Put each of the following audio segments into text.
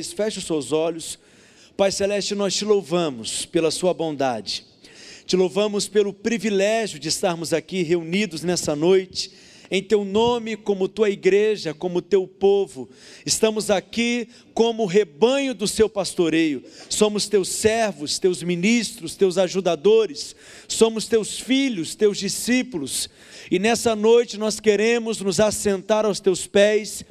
Feche os seus olhos. Pai Celeste, nós te louvamos pela Sua bondade. Te louvamos pelo privilégio de estarmos aqui reunidos nessa noite em teu nome, como tua igreja, como teu povo. Estamos aqui como rebanho do seu pastoreio. Somos teus servos, teus ministros, teus ajudadores. Somos teus filhos, teus discípulos. E nessa noite nós queremos nos assentar aos teus pés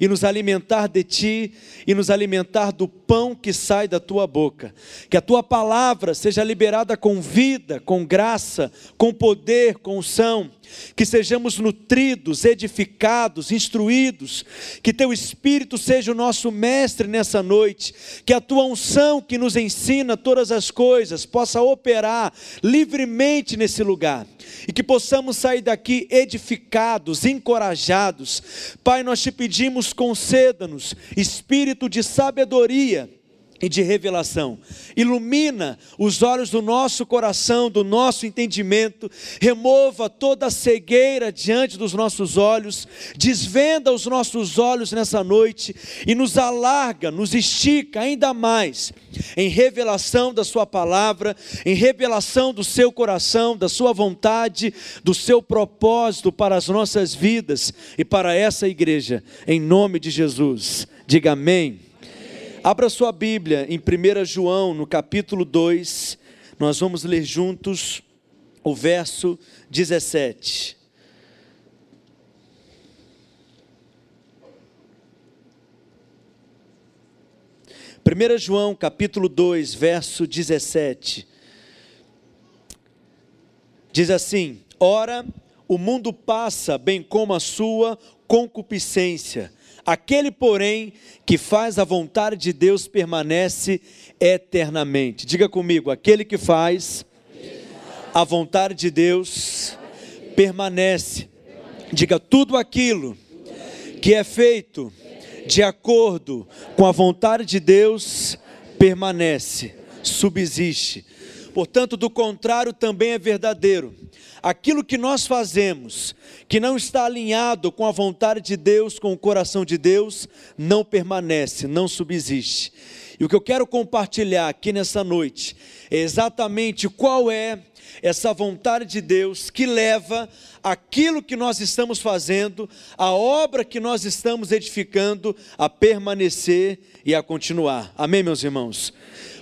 e nos alimentar de ti e nos alimentar do pão que sai da tua boca. Que a tua palavra seja liberada com vida, com graça, com poder, com unção. Que sejamos nutridos, edificados, instruídos. Que teu espírito seja o nosso mestre nessa noite. Que a tua unção que nos ensina todas as coisas possa operar livremente nesse lugar e que possamos sair daqui edificados, encorajados. Pai, nós te pedimos, conceda-nos espírito de sabedoria e de revelação. Ilumina os olhos do nosso coração, do nosso entendimento, remova toda a cegueira diante dos nossos olhos, desvenda os nossos olhos nessa noite e nos alarga, nos estica ainda mais em revelação da Sua palavra, em revelação do seu coração, da Sua vontade, do seu propósito para as nossas vidas e para essa igreja, em nome de Jesus. Diga amém. Abra sua Bíblia em 1 João, no capítulo 2, nós vamos ler juntos o verso 17. Primeira João, capítulo 2, verso 17. Diz assim: Ora, o mundo passa, bem como a sua concupiscência Aquele, porém, que faz a vontade de Deus permanece eternamente. Diga comigo, aquele que faz a vontade de Deus permanece. Diga tudo aquilo que é feito de acordo com a vontade de Deus permanece, subsiste. Portanto, do contrário também é verdadeiro aquilo que nós fazemos, que não está alinhado com a vontade de Deus, com o coração de Deus, não permanece, não subsiste. E o que eu quero compartilhar aqui nessa noite é exatamente qual é essa vontade de Deus que leva aquilo que nós estamos fazendo, a obra que nós estamos edificando, a permanecer e a continuar. Amém, meus irmãos?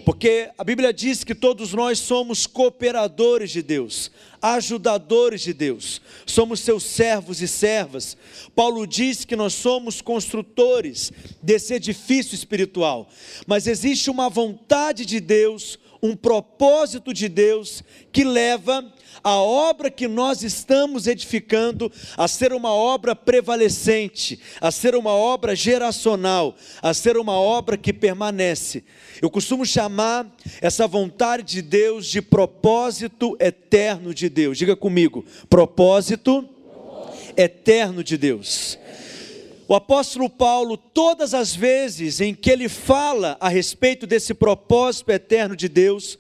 Porque a Bíblia diz que todos nós somos cooperadores de Deus, ajudadores de Deus, somos seus servos e servas. Paulo diz que nós somos construtores desse edifício espiritual, mas existe uma vontade de Deus, um propósito de Deus que leva a obra que nós estamos edificando a ser uma obra prevalecente, a ser uma obra geracional, a ser uma obra que permanece. Eu costumo chamar essa vontade de Deus de propósito eterno de Deus. Diga comigo, propósito eterno de Deus. O apóstolo Paulo, todas as vezes em que ele fala a respeito desse propósito eterno de Deus,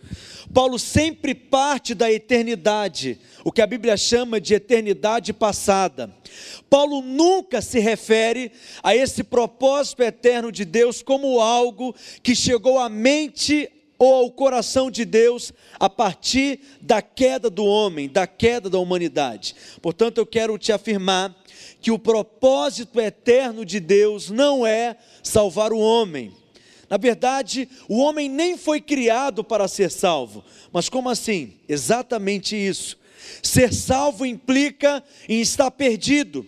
Paulo sempre parte da eternidade, o que a Bíblia chama de eternidade passada. Paulo nunca se refere a esse propósito eterno de Deus como algo que chegou à mente ou ao coração de Deus a partir da queda do homem, da queda da humanidade. Portanto, eu quero te afirmar que o propósito eterno de Deus não é salvar o homem na verdade, o homem nem foi criado para ser salvo. Mas como assim? Exatamente isso. Ser salvo implica em estar perdido.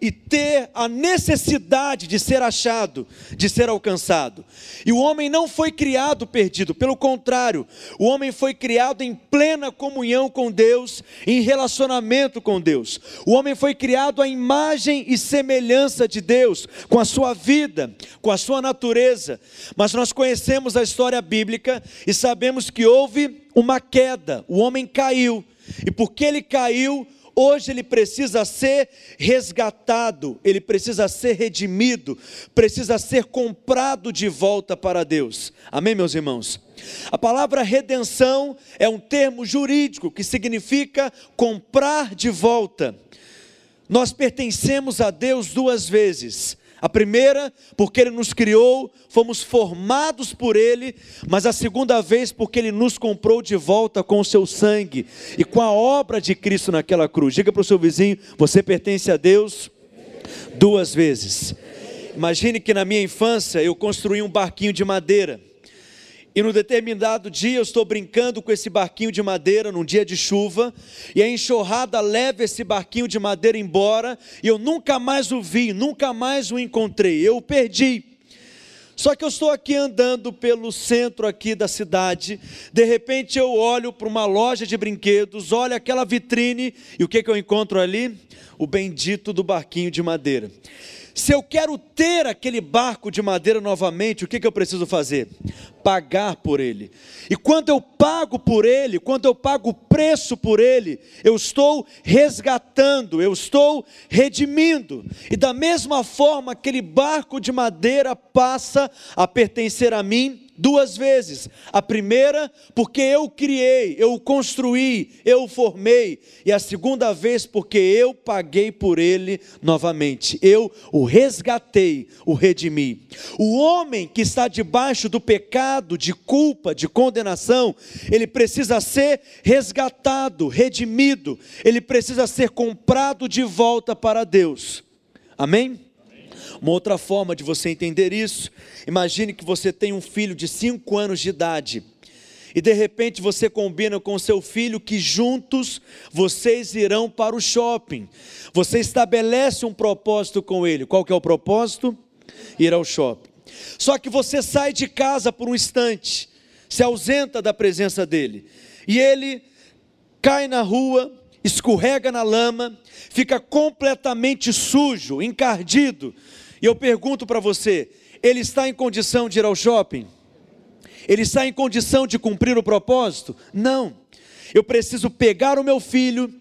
E ter a necessidade de ser achado, de ser alcançado. E o homem não foi criado perdido, pelo contrário, o homem foi criado em plena comunhão com Deus, em relacionamento com Deus. O homem foi criado à imagem e semelhança de Deus, com a sua vida, com a sua natureza. Mas nós conhecemos a história bíblica e sabemos que houve uma queda, o homem caiu. E porque ele caiu, Hoje ele precisa ser resgatado, ele precisa ser redimido, precisa ser comprado de volta para Deus. Amém, meus irmãos? A palavra redenção é um termo jurídico que significa comprar de volta. Nós pertencemos a Deus duas vezes. A primeira, porque Ele nos criou, fomos formados por Ele, mas a segunda vez, porque Ele nos comprou de volta com o seu sangue e com a obra de Cristo naquela cruz. Diga para o seu vizinho: você pertence a Deus duas vezes. Imagine que na minha infância eu construí um barquinho de madeira. E no determinado dia eu estou brincando com esse barquinho de madeira num dia de chuva, e a enxurrada leva esse barquinho de madeira embora, e eu nunca mais o vi, nunca mais o encontrei, eu o perdi. Só que eu estou aqui andando pelo centro aqui da cidade, de repente eu olho para uma loja de brinquedos, olho aquela vitrine, e o que, que eu encontro ali? O bendito do barquinho de madeira. Se eu quero ter aquele barco de madeira novamente, o que, que eu preciso fazer? Pagar por ele. E quando eu pago por ele, quando eu pago o preço por ele, eu estou resgatando, eu estou redimindo. E da mesma forma, aquele barco de madeira passa a pertencer a mim duas vezes. A primeira, porque eu criei, eu construí, eu formei. E a segunda vez, porque eu paguei por ele novamente. Eu o resgatei, o redimi. O homem que está debaixo do pecado, de culpa, de condenação, ele precisa ser resgatado, redimido. Ele precisa ser comprado de volta para Deus. Amém? Uma outra forma de você entender isso, imagine que você tem um filho de 5 anos de idade. E de repente você combina com seu filho que juntos vocês irão para o shopping. Você estabelece um propósito com ele. Qual que é o propósito? Ir ao shopping. Só que você sai de casa por um instante, se ausenta da presença dele. E ele cai na rua, escorrega na lama, fica completamente sujo, encardido, e eu pergunto para você: ele está em condição de ir ao shopping? Ele está em condição de cumprir o propósito? Não. Eu preciso pegar o meu filho,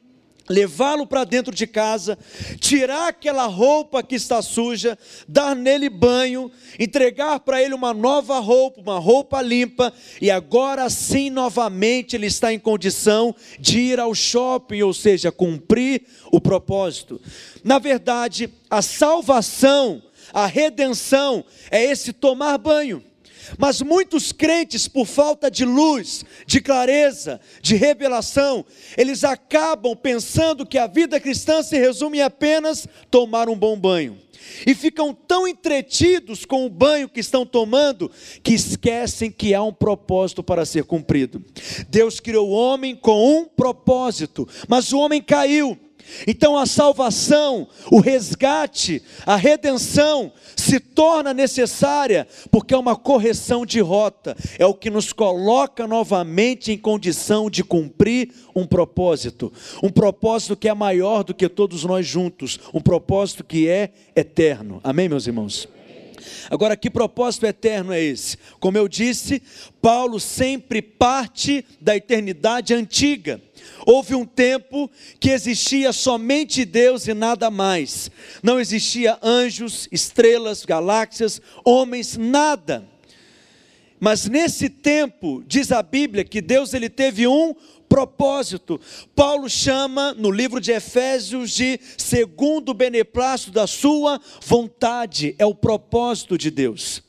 levá-lo para dentro de casa, tirar aquela roupa que está suja, dar nele banho, entregar para ele uma nova roupa, uma roupa limpa, e agora sim novamente ele está em condição de ir ao shopping, ou seja, cumprir o propósito. Na verdade, a salvação a redenção é esse tomar banho. Mas muitos crentes, por falta de luz, de clareza, de revelação, eles acabam pensando que a vida cristã se resume apenas tomar um bom banho. E ficam tão entretidos com o banho que estão tomando que esquecem que há um propósito para ser cumprido. Deus criou o homem com um propósito, mas o homem caiu então a salvação, o resgate, a redenção se torna necessária porque é uma correção de rota, é o que nos coloca novamente em condição de cumprir um propósito, um propósito que é maior do que todos nós juntos, um propósito que é eterno. Amém, meus irmãos? Agora, que propósito eterno é esse? Como eu disse, Paulo sempre parte da eternidade antiga. Houve um tempo que existia somente Deus e nada mais. Não existia anjos, estrelas, galáxias, homens, nada. Mas nesse tempo, diz a Bíblia que Deus ele teve um propósito. Paulo chama no livro de Efésios de segundo o beneplácito da sua vontade, é o propósito de Deus.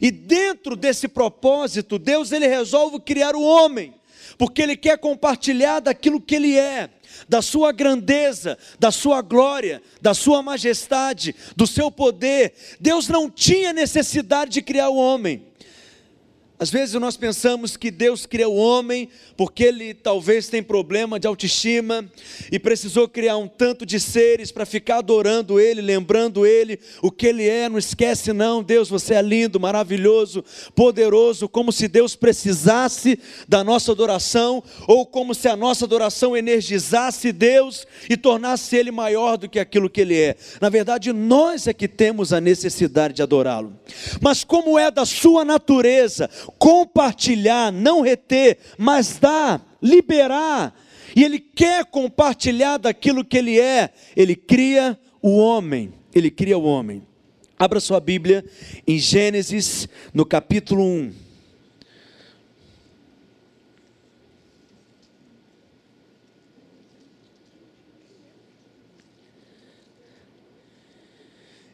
E dentro desse propósito, Deus ele resolve criar o homem porque Ele quer compartilhar daquilo que Ele é, da sua grandeza, da sua glória, da sua majestade, do seu poder. Deus não tinha necessidade de criar o homem. Às vezes nós pensamos que Deus criou o homem porque ele talvez tem problema de autoestima e precisou criar um tanto de seres para ficar adorando ele, lembrando ele o que ele é. Não esquece não, Deus, você é lindo, maravilhoso, poderoso, como se Deus precisasse da nossa adoração ou como se a nossa adoração energizasse Deus e tornasse ele maior do que aquilo que ele é. Na verdade, nós é que temos a necessidade de adorá-lo. Mas como é da sua natureza, compartilhar, não reter, mas dar, liberar. E Ele quer compartilhar daquilo que Ele é. Ele cria o homem. Ele cria o homem. Abra sua Bíblia em Gênesis, no capítulo 1.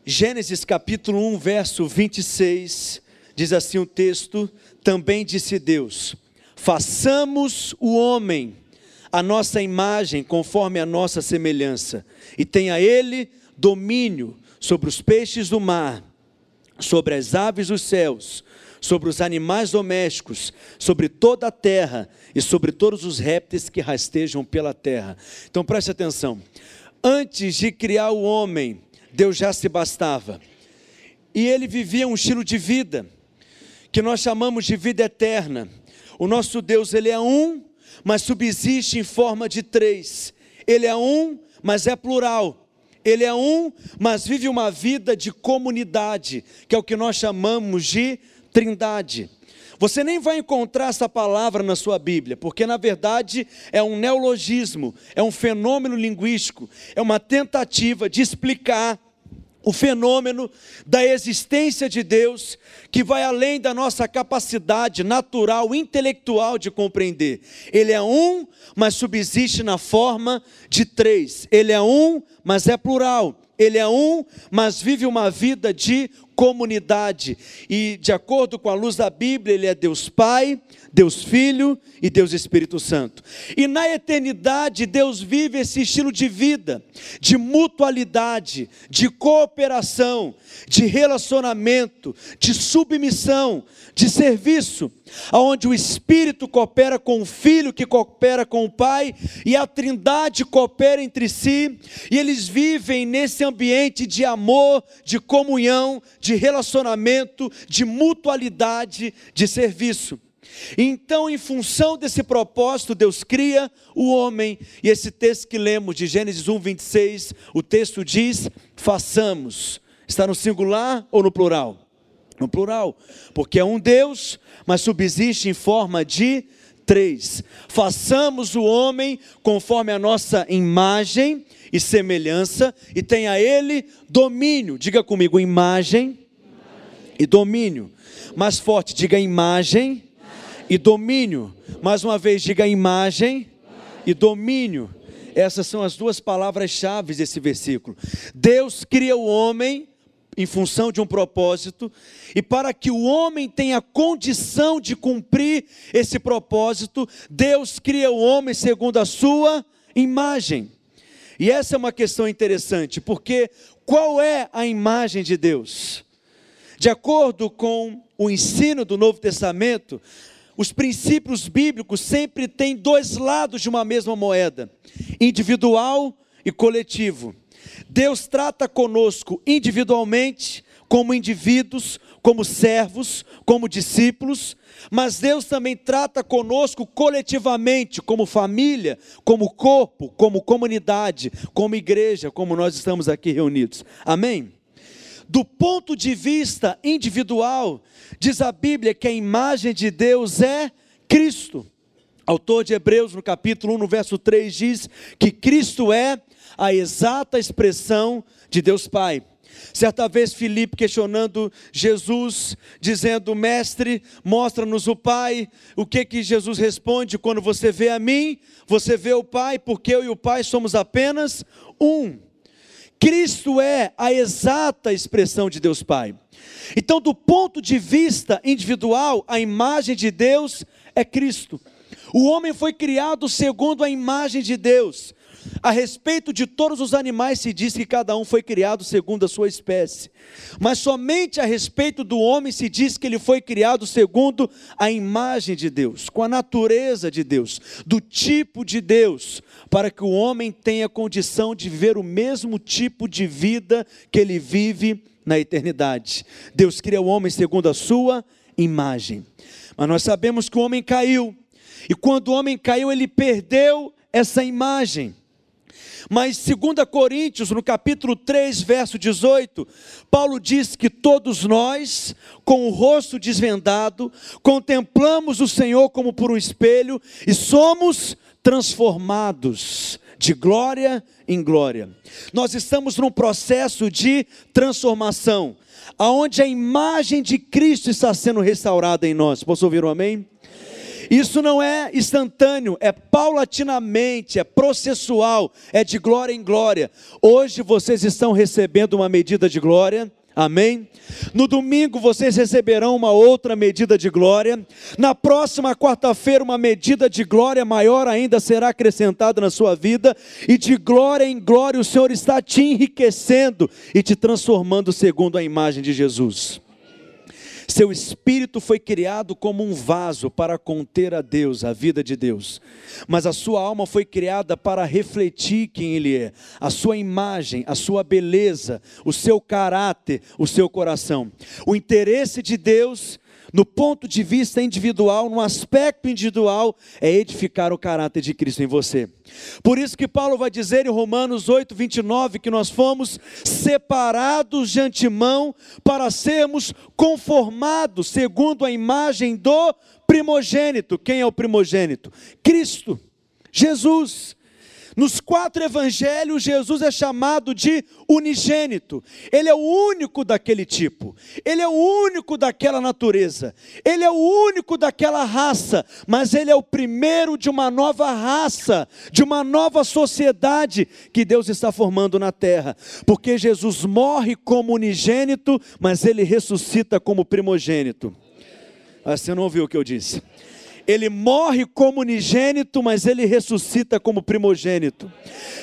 Gênesis capítulo 1, verso 26, diz assim o texto: também disse Deus: façamos o homem a nossa imagem, conforme a nossa semelhança, e tenha ele domínio sobre os peixes do mar, sobre as aves dos céus, sobre os animais domésticos, sobre toda a terra e sobre todos os répteis que rastejam pela terra. Então preste atenção. Antes de criar o homem, Deus já se bastava. E ele vivia um estilo de vida que nós chamamos de vida eterna. O nosso Deus, ele é um, mas subsiste em forma de três. Ele é um, mas é plural. Ele é um, mas vive uma vida de comunidade, que é o que nós chamamos de trindade. Você nem vai encontrar essa palavra na sua Bíblia, porque na verdade é um neologismo, é um fenômeno linguístico, é uma tentativa de explicar o fenômeno da existência de Deus, que vai além da nossa capacidade natural, intelectual de compreender. Ele é um, mas subsiste na forma de três. Ele é um, mas é plural. Ele é um, mas vive uma vida de comunidade. E de acordo com a luz da Bíblia, ele é Deus Pai, Deus Filho e Deus Espírito Santo. E na eternidade, Deus vive esse estilo de vida, de mutualidade, de cooperação, de relacionamento, de submissão, de serviço, aonde o Espírito coopera com o Filho, que coopera com o Pai, e a Trindade coopera entre si, e eles vivem nesse ambiente de amor, de comunhão, de relacionamento, de mutualidade, de serviço. Então, em função desse propósito, Deus cria o homem, e esse texto que lemos de Gênesis 1, 26, o texto diz: façamos. Está no singular ou no plural? No plural, porque é um Deus, mas subsiste em forma de três. Façamos o homem conforme a nossa imagem e semelhança, e tenha ele domínio. Diga comigo, imagem, imagem. e domínio. Mais forte, diga imagem, imagem, e domínio. Mais uma vez, diga imagem, e domínio. Essas são as duas palavras-chave desse versículo. Deus cria o homem em função de um propósito, e para que o homem tenha condição de cumprir esse propósito, Deus cria o homem segundo a sua imagem. E essa é uma questão interessante, porque qual é a imagem de Deus? De acordo com o ensino do Novo Testamento, os princípios bíblicos sempre têm dois lados de uma mesma moeda: individual e coletivo. Deus trata conosco individualmente, como indivíduos, como servos, como discípulos, mas Deus também trata conosco coletivamente, como família, como corpo, como comunidade, como igreja, como nós estamos aqui reunidos. Amém? Do ponto de vista individual, diz a Bíblia que a imagem de Deus é Cristo. Autor de Hebreus, no capítulo 1, no verso 3, diz que Cristo é a exata expressão de Deus Pai. Certa vez Filipe questionando Jesus, dizendo: Mestre, mostra-nos o Pai. O que que Jesus responde? Quando você vê a mim, você vê o Pai, porque eu e o Pai somos apenas um. Cristo é a exata expressão de Deus Pai. Então, do ponto de vista individual, a imagem de Deus é Cristo. O homem foi criado segundo a imagem de Deus. A respeito de todos os animais se diz que cada um foi criado segundo a sua espécie. Mas somente a respeito do homem se diz que ele foi criado segundo a imagem de Deus, com a natureza de Deus, do tipo de Deus, para que o homem tenha condição de viver o mesmo tipo de vida que ele vive na eternidade. Deus cria o homem segundo a sua imagem. Mas nós sabemos que o homem caiu, e quando o homem caiu, ele perdeu essa imagem. Mas 2 Coríntios, no capítulo 3, verso 18, Paulo diz que todos nós, com o rosto desvendado, contemplamos o Senhor como por um espelho e somos transformados de glória em glória. Nós estamos num processo de transformação, aonde a imagem de Cristo está sendo restaurada em nós. Posso ouvir um amém? Isso não é instantâneo, é paulatinamente, é processual, é de glória em glória. Hoje vocês estão recebendo uma medida de glória. Amém? No domingo vocês receberão uma outra medida de glória. Na próxima quarta-feira, uma medida de glória maior ainda será acrescentada na sua vida. E de glória em glória, o Senhor está te enriquecendo e te transformando segundo a imagem de Jesus. Seu espírito foi criado como um vaso para conter a Deus, a vida de Deus. Mas a sua alma foi criada para refletir quem Ele é, a sua imagem, a sua beleza, o seu caráter, o seu coração. O interesse de Deus no ponto de vista individual, no aspecto individual, é edificar o caráter de Cristo em você. Por isso que Paulo vai dizer em Romanos 8, 29 que nós fomos separados de antemão para sermos conformados segundo a imagem do primogênito. Quem é o primogênito? Cristo, Jesus. Nos quatro evangelhos, Jesus é chamado de unigênito. Ele é o único daquele tipo. Ele é o único daquela natureza. Ele é o único daquela raça. Mas ele é o primeiro de uma nova raça, de uma nova sociedade que Deus está formando na terra. Porque Jesus morre como unigênito, mas ele ressuscita como primogênito. Ah, você não ouviu o que eu disse? Ele morre como unigênito, mas ele ressuscita como primogênito.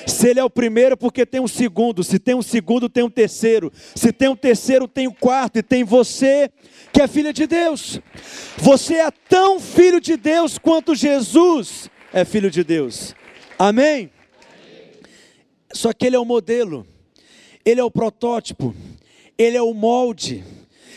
Se ele é o primeiro, porque tem um segundo. Se tem um segundo, tem um terceiro. Se tem um terceiro, tem um quarto. E tem você, que é filha de Deus. Você é tão filho de Deus quanto Jesus é filho de Deus. Amém? Só que ele é o modelo, ele é o protótipo, ele é o molde.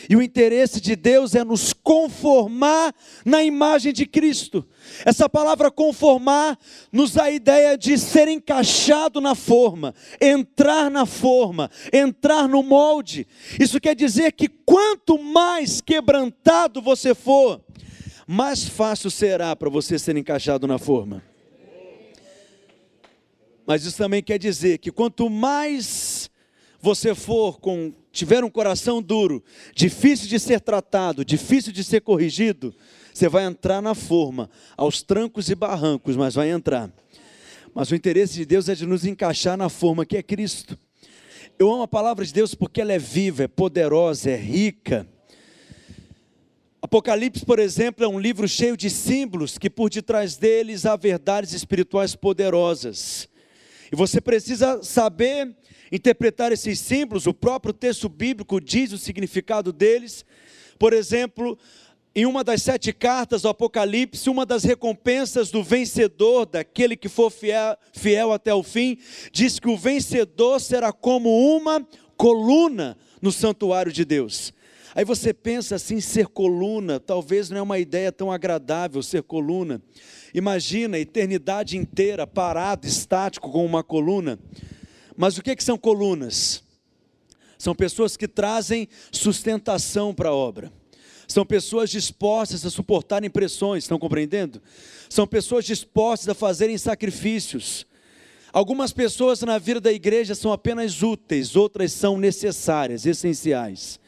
E o interesse de Deus é nos conformar na imagem de Cristo. Essa palavra conformar nos dá a ideia de ser encaixado na forma, entrar na forma, entrar no molde. Isso quer dizer que quanto mais quebrantado você for, mais fácil será para você ser encaixado na forma. Mas isso também quer dizer que quanto mais você for com tiver um coração duro, difícil de ser tratado, difícil de ser corrigido, você vai entrar na forma, aos trancos e barrancos, mas vai entrar. Mas o interesse de Deus é de nos encaixar na forma que é Cristo. Eu amo a palavra de Deus porque ela é viva, é poderosa, é rica. Apocalipse, por exemplo, é um livro cheio de símbolos que por detrás deles há verdades espirituais poderosas. E você precisa saber interpretar esses símbolos, o próprio texto bíblico diz o significado deles. Por exemplo, em uma das sete cartas do Apocalipse, uma das recompensas do vencedor, daquele que for fiel, fiel até o fim, diz que o vencedor será como uma coluna no santuário de Deus. Aí você pensa assim, ser coluna, talvez não é uma ideia tão agradável ser coluna. Imagina a eternidade inteira parado, estático, com uma coluna. Mas o que, que são colunas? São pessoas que trazem sustentação para a obra. São pessoas dispostas a suportarem pressões, estão compreendendo? São pessoas dispostas a fazerem sacrifícios. Algumas pessoas na vida da igreja são apenas úteis, outras são necessárias, essenciais.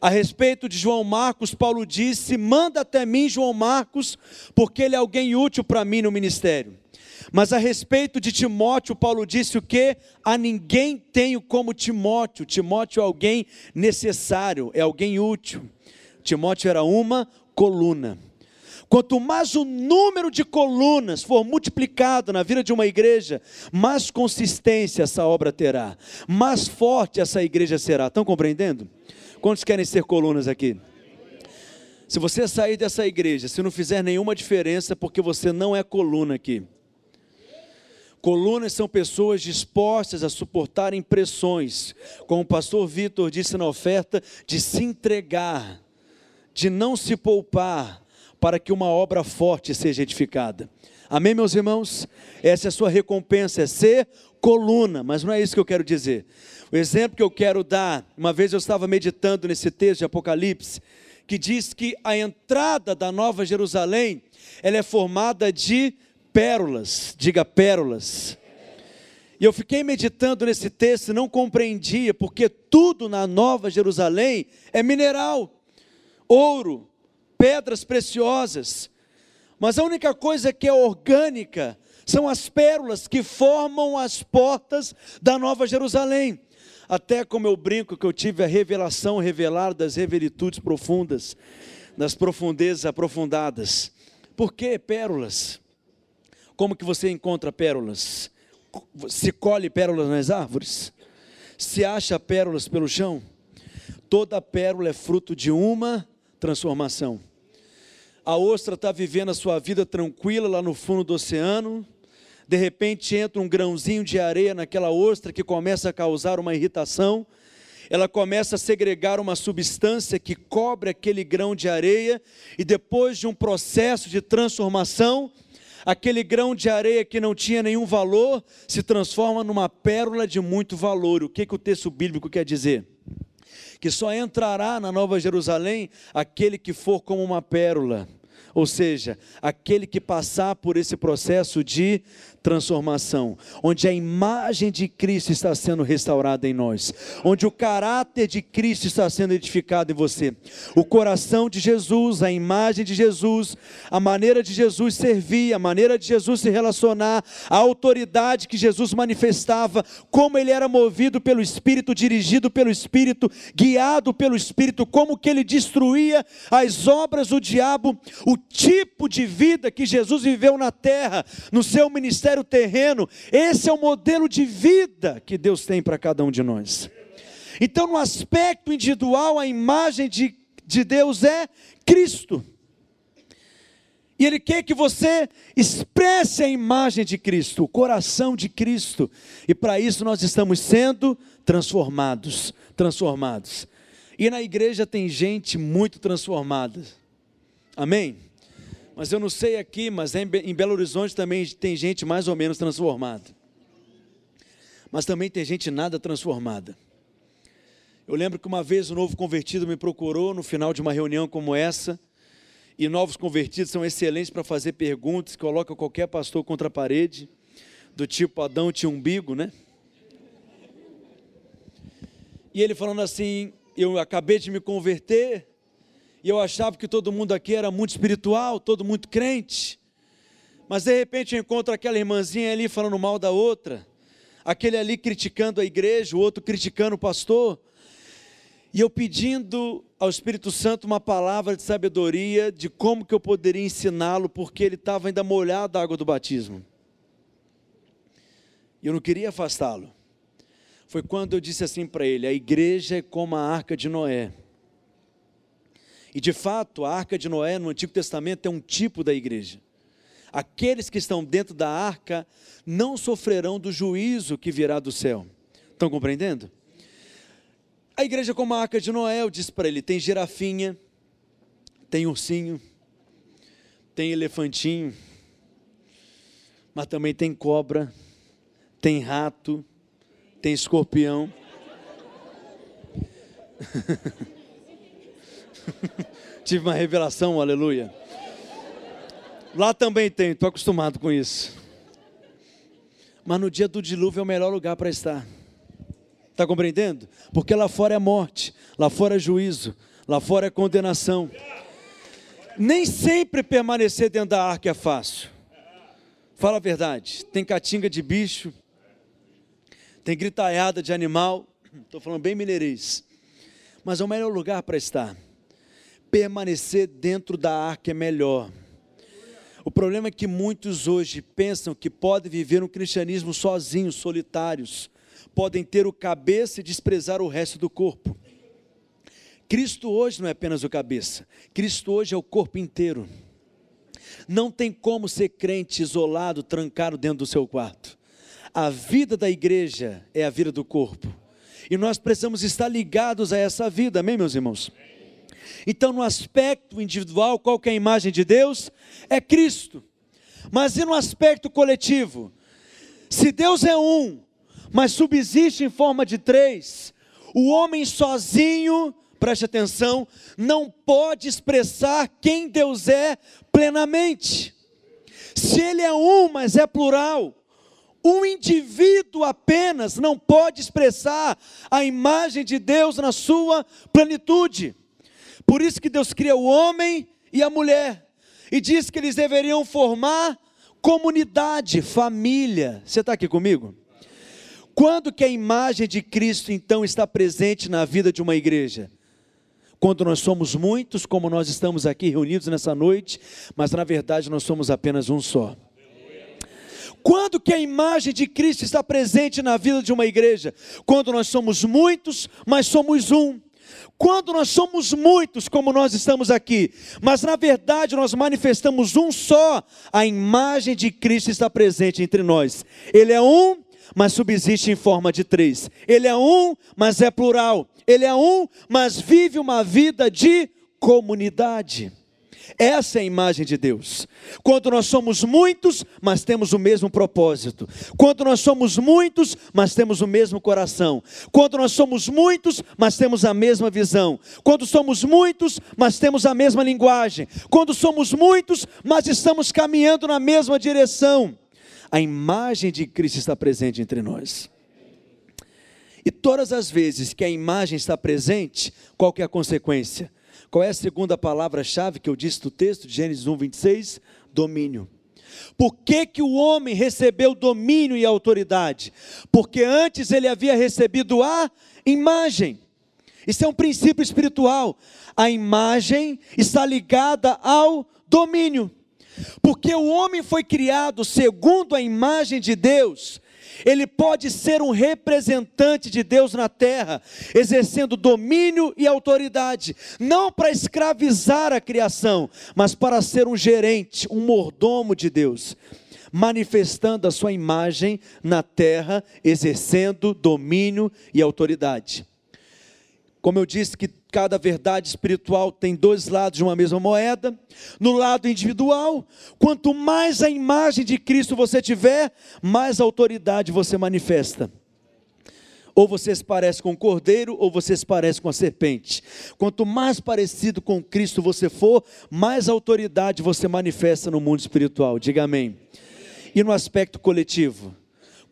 A respeito de João Marcos, Paulo disse: Manda até mim João Marcos, porque ele é alguém útil para mim no ministério. Mas a respeito de Timóteo, Paulo disse o que? A ninguém tenho como Timóteo. Timóteo é alguém necessário, é alguém útil. Timóteo era uma coluna. Quanto mais o número de colunas for multiplicado na vida de uma igreja, mais consistência essa obra terá, mais forte essa igreja será. Estão compreendendo? Quantos querem ser colunas aqui? Se você sair dessa igreja, se não fizer nenhuma diferença, porque você não é coluna aqui. Colunas são pessoas dispostas a suportar pressões, como o pastor Vitor disse na oferta, de se entregar, de não se poupar, para que uma obra forte seja edificada. Amém, meus irmãos? Essa é a sua recompensa, é ser coluna, mas não é isso que eu quero dizer. O exemplo que eu quero dar, uma vez eu estava meditando nesse texto de Apocalipse, que diz que a entrada da Nova Jerusalém, ela é formada de pérolas, diga pérolas. E eu fiquei meditando nesse texto e não compreendia, porque tudo na Nova Jerusalém é mineral, ouro, pedras preciosas. Mas a única coisa que é orgânica são as pérolas que formam as portas da Nova Jerusalém. Até como eu brinco que eu tive a revelação revelar das revelitudes profundas, das profundezas aprofundadas. Por que pérolas? Como que você encontra pérolas? Se colhe pérolas nas árvores? Se acha pérolas pelo chão? Toda pérola é fruto de uma transformação. A ostra está vivendo a sua vida tranquila lá no fundo do oceano, de repente entra um grãozinho de areia naquela ostra que começa a causar uma irritação, ela começa a segregar uma substância que cobre aquele grão de areia, e depois de um processo de transformação, aquele grão de areia que não tinha nenhum valor se transforma numa pérola de muito valor. O que, que o texto bíblico quer dizer? Que só entrará na Nova Jerusalém aquele que for como uma pérola ou seja, aquele que passar por esse processo de transformação, onde a imagem de Cristo está sendo restaurada em nós, onde o caráter de Cristo está sendo edificado em você, o coração de Jesus, a imagem de Jesus, a maneira de Jesus servir, a maneira de Jesus se relacionar, a autoridade que Jesus manifestava, como ele era movido pelo Espírito, dirigido pelo Espírito, guiado pelo Espírito, como que ele destruía as obras do diabo, o tipo de vida que Jesus viveu na terra, no seu ministério ministério terreno. Esse é o modelo de vida que Deus tem para cada um de nós. Então, no aspecto individual, a imagem de, de Deus é Cristo. E Ele quer que você expresse a imagem de Cristo, o coração de Cristo. E para isso nós estamos sendo transformados, transformados. E na igreja tem gente muito transformada. Amém? Mas eu não sei aqui, mas em Belo Horizonte também tem gente mais ou menos transformada. Mas também tem gente nada transformada. Eu lembro que uma vez um novo convertido me procurou no final de uma reunião como essa, e novos convertidos são excelentes para fazer perguntas, coloca qualquer pastor contra a parede, do tipo Adão tinha umbigo, né? E ele falando assim: Eu acabei de me converter, e eu achava que todo mundo aqui era muito espiritual, todo muito crente. Mas de repente eu encontro aquela irmãzinha ali falando mal da outra, aquele ali criticando a igreja, o outro criticando o pastor. E eu pedindo ao Espírito Santo uma palavra de sabedoria de como que eu poderia ensiná-lo, porque ele estava ainda molhado da água do batismo. E eu não queria afastá-lo. Foi quando eu disse assim para ele: a igreja é como a arca de Noé. E de fato, a arca de Noé no Antigo Testamento é um tipo da igreja. Aqueles que estão dentro da arca não sofrerão do juízo que virá do céu. Estão compreendendo? A igreja, como a arca de Noé, eu disse para ele: tem girafinha, tem ursinho, tem elefantinho, mas também tem cobra, tem rato, tem escorpião. Tive uma revelação, aleluia. Lá também tem, estou acostumado com isso. Mas no dia do dilúvio é o melhor lugar para estar. Está compreendendo? Porque lá fora é morte, lá fora é juízo, lá fora é condenação. Nem sempre permanecer dentro da arca é fácil. Fala a verdade. Tem catinga de bicho, tem gritaiada de animal. Estou falando bem mineirês. Mas é o melhor lugar para estar permanecer dentro da arca é melhor. O problema é que muitos hoje pensam que podem viver um cristianismo sozinhos, solitários, podem ter o cabeça e desprezar o resto do corpo. Cristo hoje não é apenas o cabeça, Cristo hoje é o corpo inteiro. Não tem como ser crente isolado, trancado dentro do seu quarto. A vida da igreja é a vida do corpo. E nós precisamos estar ligados a essa vida, amém, meus irmãos? Então, no aspecto individual, qual que é a imagem de Deus? É Cristo. Mas e no aspecto coletivo? Se Deus é um, mas subsiste em forma de três, o homem sozinho, preste atenção, não pode expressar quem Deus é plenamente. Se ele é um, mas é plural, um indivíduo apenas não pode expressar a imagem de Deus na sua plenitude. Por isso que Deus cria o homem e a mulher e diz que eles deveriam formar comunidade, família. Você está aqui comigo? Quando que a imagem de Cristo então está presente na vida de uma igreja? Quando nós somos muitos, como nós estamos aqui reunidos nessa noite, mas na verdade nós somos apenas um só. Quando que a imagem de Cristo está presente na vida de uma igreja? Quando nós somos muitos, mas somos um. Quando nós somos muitos, como nós estamos aqui, mas na verdade nós manifestamos um só, a imagem de Cristo está presente entre nós. Ele é um, mas subsiste em forma de três. Ele é um, mas é plural. Ele é um, mas vive uma vida de comunidade. Essa é a imagem de Deus. Quando nós somos muitos, mas temos o mesmo propósito. Quando nós somos muitos, mas temos o mesmo coração. Quando nós somos muitos, mas temos a mesma visão. Quando somos muitos, mas temos a mesma linguagem. Quando somos muitos, mas estamos caminhando na mesma direção. A imagem de Cristo está presente entre nós. E todas as vezes que a imagem está presente, qual que é a consequência? Qual é a segunda palavra-chave que eu disse do texto de Gênesis 1, 26? Domínio. Por que, que o homem recebeu domínio e autoridade? Porque antes ele havia recebido a imagem. Isso é um princípio espiritual. A imagem está ligada ao domínio. Porque o homem foi criado segundo a imagem de Deus, ele pode ser um representante de Deus na terra, exercendo domínio e autoridade, não para escravizar a criação, mas para ser um gerente, um mordomo de Deus, manifestando a sua imagem na terra, exercendo domínio e autoridade. Como eu disse que cada verdade espiritual tem dois lados de uma mesma moeda. No lado individual, quanto mais a imagem de Cristo você tiver, mais autoridade você manifesta. Ou você se parece com o cordeiro, ou você se parece com a serpente. Quanto mais parecido com Cristo você for, mais autoridade você manifesta no mundo espiritual. Diga amém. E no aspecto coletivo,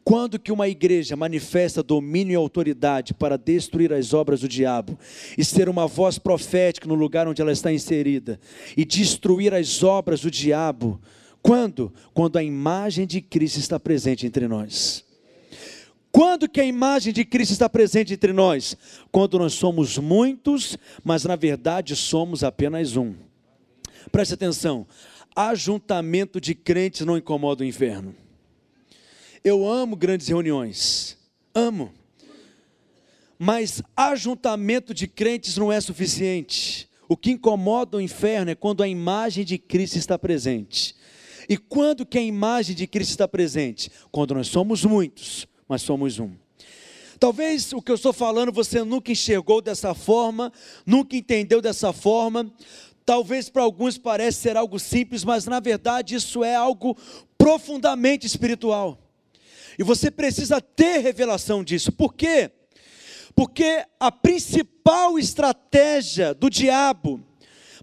quando que uma igreja manifesta domínio e autoridade para destruir as obras do diabo e ser uma voz profética no lugar onde ela está inserida e destruir as obras do diabo? Quando? Quando a imagem de Cristo está presente entre nós. Quando que a imagem de Cristo está presente entre nós? Quando nós somos muitos, mas na verdade somos apenas um. Preste atenção. Ajuntamento de crentes não incomoda o inferno. Eu amo grandes reuniões, amo. Mas ajuntamento de crentes não é suficiente. O que incomoda o inferno é quando a imagem de Cristo está presente. E quando que a imagem de Cristo está presente? Quando nós somos muitos, mas somos um. Talvez o que eu estou falando você nunca enxergou dessa forma, nunca entendeu dessa forma. Talvez para alguns pareça ser algo simples, mas na verdade isso é algo profundamente espiritual. E você precisa ter revelação disso. Por quê? Porque a principal estratégia do diabo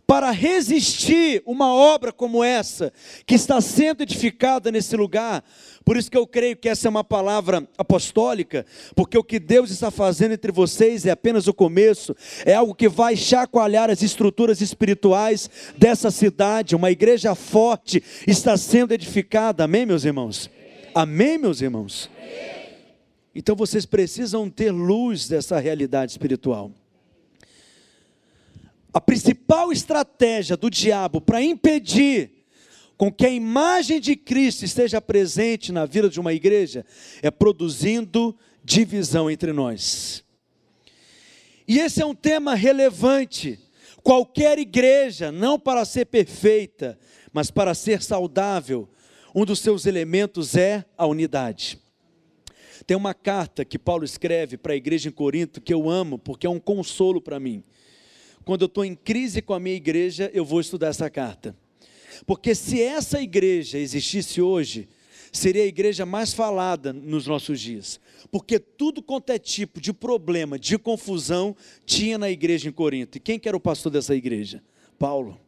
para resistir uma obra como essa, que está sendo edificada nesse lugar, por isso que eu creio que essa é uma palavra apostólica, porque o que Deus está fazendo entre vocês é apenas o começo, é algo que vai chacoalhar as estruturas espirituais dessa cidade, uma igreja forte está sendo edificada, amém, meus irmãos? Amém, meus irmãos? Então vocês precisam ter luz dessa realidade espiritual. A principal estratégia do diabo para impedir com que a imagem de Cristo esteja presente na vida de uma igreja é produzindo divisão entre nós. E esse é um tema relevante. Qualquer igreja, não para ser perfeita, mas para ser saudável, um dos seus elementos é a unidade. Tem uma carta que Paulo escreve para a igreja em Corinto que eu amo, porque é um consolo para mim. Quando eu estou em crise com a minha igreja, eu vou estudar essa carta. Porque se essa igreja existisse hoje, seria a igreja mais falada nos nossos dias. Porque tudo quanto é tipo de problema, de confusão, tinha na igreja em Corinto. E quem que era o pastor dessa igreja? Paulo.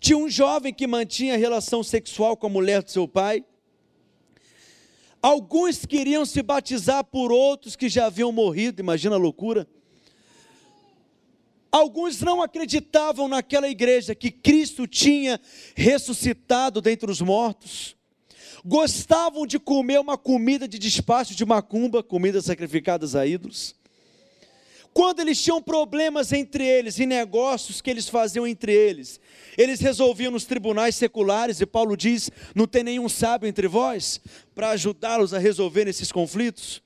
Tinha um jovem que mantinha relação sexual com a mulher do seu pai. Alguns queriam se batizar por outros que já haviam morrido, imagina a loucura. Alguns não acreditavam naquela igreja que Cristo tinha ressuscitado dentre os mortos. Gostavam de comer uma comida de despacho de macumba, comidas sacrificadas a ídolos. Quando eles tinham problemas entre eles, em negócios que eles faziam entre eles, eles resolviam nos tribunais seculares, e Paulo diz: não tem nenhum sábio entre vós para ajudá-los a resolver esses conflitos.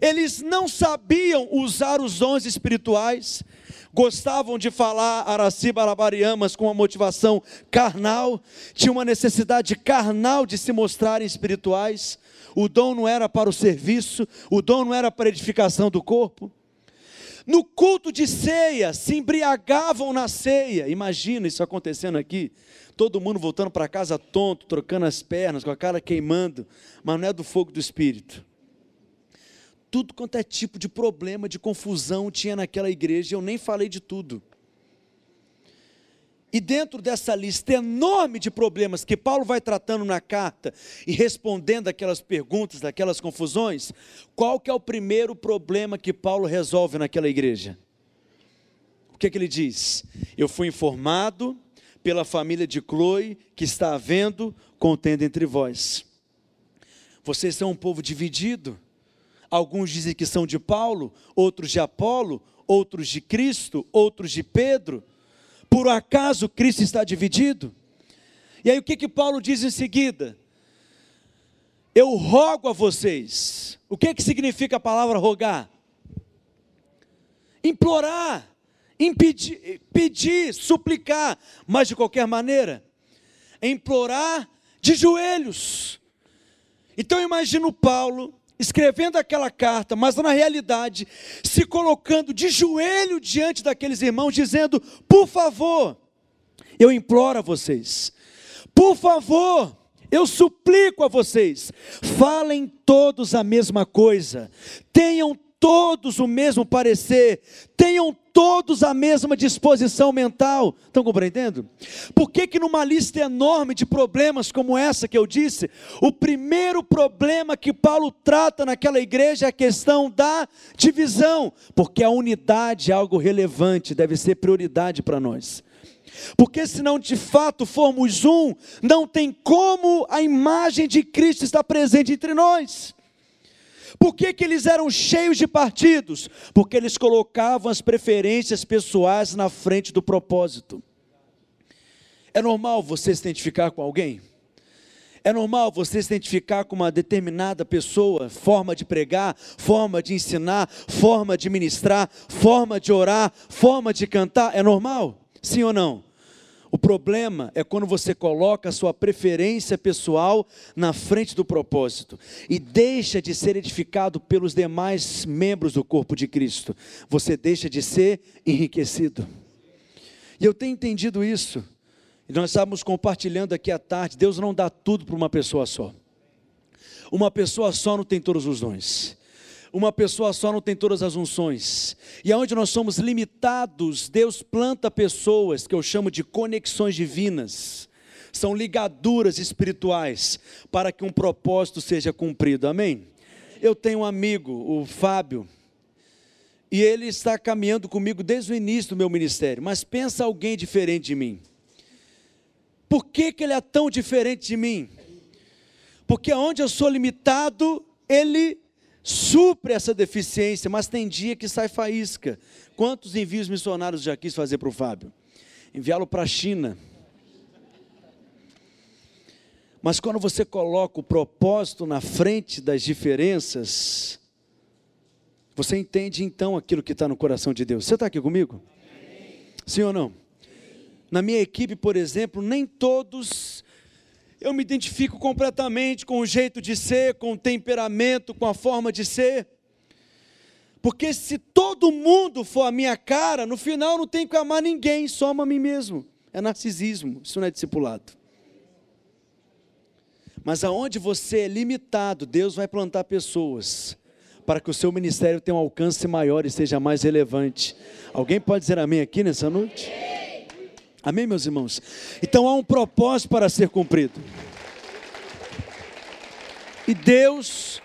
Eles não sabiam usar os dons espirituais, gostavam de falar Araciba Alabariamas com uma motivação carnal, tinham uma necessidade carnal de se mostrarem espirituais. O dom não era para o serviço, o dom não era para a edificação do corpo. No culto de ceia, se embriagavam na ceia. Imagina isso acontecendo aqui. Todo mundo voltando para casa tonto, trocando as pernas, com a cara queimando, mas não é do fogo do Espírito tudo quanto é tipo de problema, de confusão tinha naquela igreja, eu nem falei de tudo. E dentro dessa lista enorme de problemas que Paulo vai tratando na carta e respondendo aquelas perguntas, daquelas confusões, qual que é o primeiro problema que Paulo resolve naquela igreja? O que, é que ele diz? Eu fui informado pela família de Chloe que está havendo contenda entre vós. Vocês são um povo dividido Alguns dizem que são de Paulo, outros de Apolo, outros de Cristo, outros de Pedro. Por acaso Cristo está dividido? E aí o que que Paulo diz em seguida? Eu rogo a vocês. O que que significa a palavra rogar? Implorar, impedir, pedir, suplicar, mas de qualquer maneira, implorar de joelhos. Então imagino Paulo escrevendo aquela carta, mas na realidade se colocando de joelho diante daqueles irmãos, dizendo: por favor, eu imploro a vocês, por favor, eu suplico a vocês, falem todos a mesma coisa, tenham todos o mesmo parecer, tenham todos a mesma disposição mental. Estão compreendendo? Por que, que numa lista enorme de problemas como essa que eu disse, o primeiro problema que Paulo trata naquela igreja é a questão da divisão? Porque a unidade é algo relevante, deve ser prioridade para nós. Porque se não de fato formos um, não tem como a imagem de Cristo estar presente entre nós. Por que, que eles eram cheios de partidos? Porque eles colocavam as preferências pessoais na frente do propósito. É normal você se identificar com alguém? É normal você se identificar com uma determinada pessoa, forma de pregar, forma de ensinar, forma de ministrar, forma de orar, forma de cantar? É normal? Sim ou não? O problema é quando você coloca a sua preferência pessoal na frente do propósito e deixa de ser edificado pelos demais membros do corpo de Cristo. Você deixa de ser enriquecido. E eu tenho entendido isso. E nós estávamos compartilhando aqui à tarde. Deus não dá tudo para uma pessoa só. Uma pessoa só não tem todos os dons uma pessoa só não tem todas as unções. E aonde nós somos limitados, Deus planta pessoas que eu chamo de conexões divinas. São ligaduras espirituais para que um propósito seja cumprido. Amém? Eu tenho um amigo, o Fábio, e ele está caminhando comigo desde o início do meu ministério. Mas pensa alguém diferente de mim. Por que, que ele é tão diferente de mim? Porque onde eu sou limitado, ele supre essa deficiência, mas tem dia que sai faísca. Quantos envios missionários já quis fazer para o Fábio? Enviá-lo para a China. Mas quando você coloca o propósito na frente das diferenças, você entende então aquilo que está no coração de Deus. Você está aqui comigo? Sim ou não? Na minha equipe, por exemplo, nem todos eu me identifico completamente com o jeito de ser, com o temperamento, com a forma de ser. Porque se todo mundo for a minha cara, no final não tenho que amar ninguém, só amo a mim mesmo. É narcisismo, isso não é discipulado. Mas aonde você é limitado, Deus vai plantar pessoas para que o seu ministério tenha um alcance maior e seja mais relevante. Alguém pode dizer amém aqui nessa noite? Amém, meus irmãos? Então há um propósito para ser cumprido. E Deus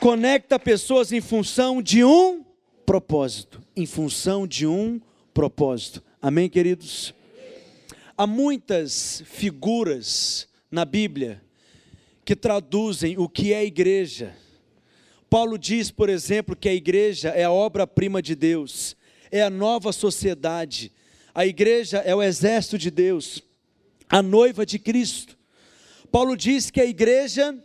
conecta pessoas em função de um propósito. Em função de um propósito. Amém, queridos? Há muitas figuras na Bíblia que traduzem o que é igreja. Paulo diz, por exemplo, que a igreja é a obra-prima de Deus, é a nova sociedade. A igreja é o exército de Deus, a noiva de Cristo. Paulo diz que a igreja,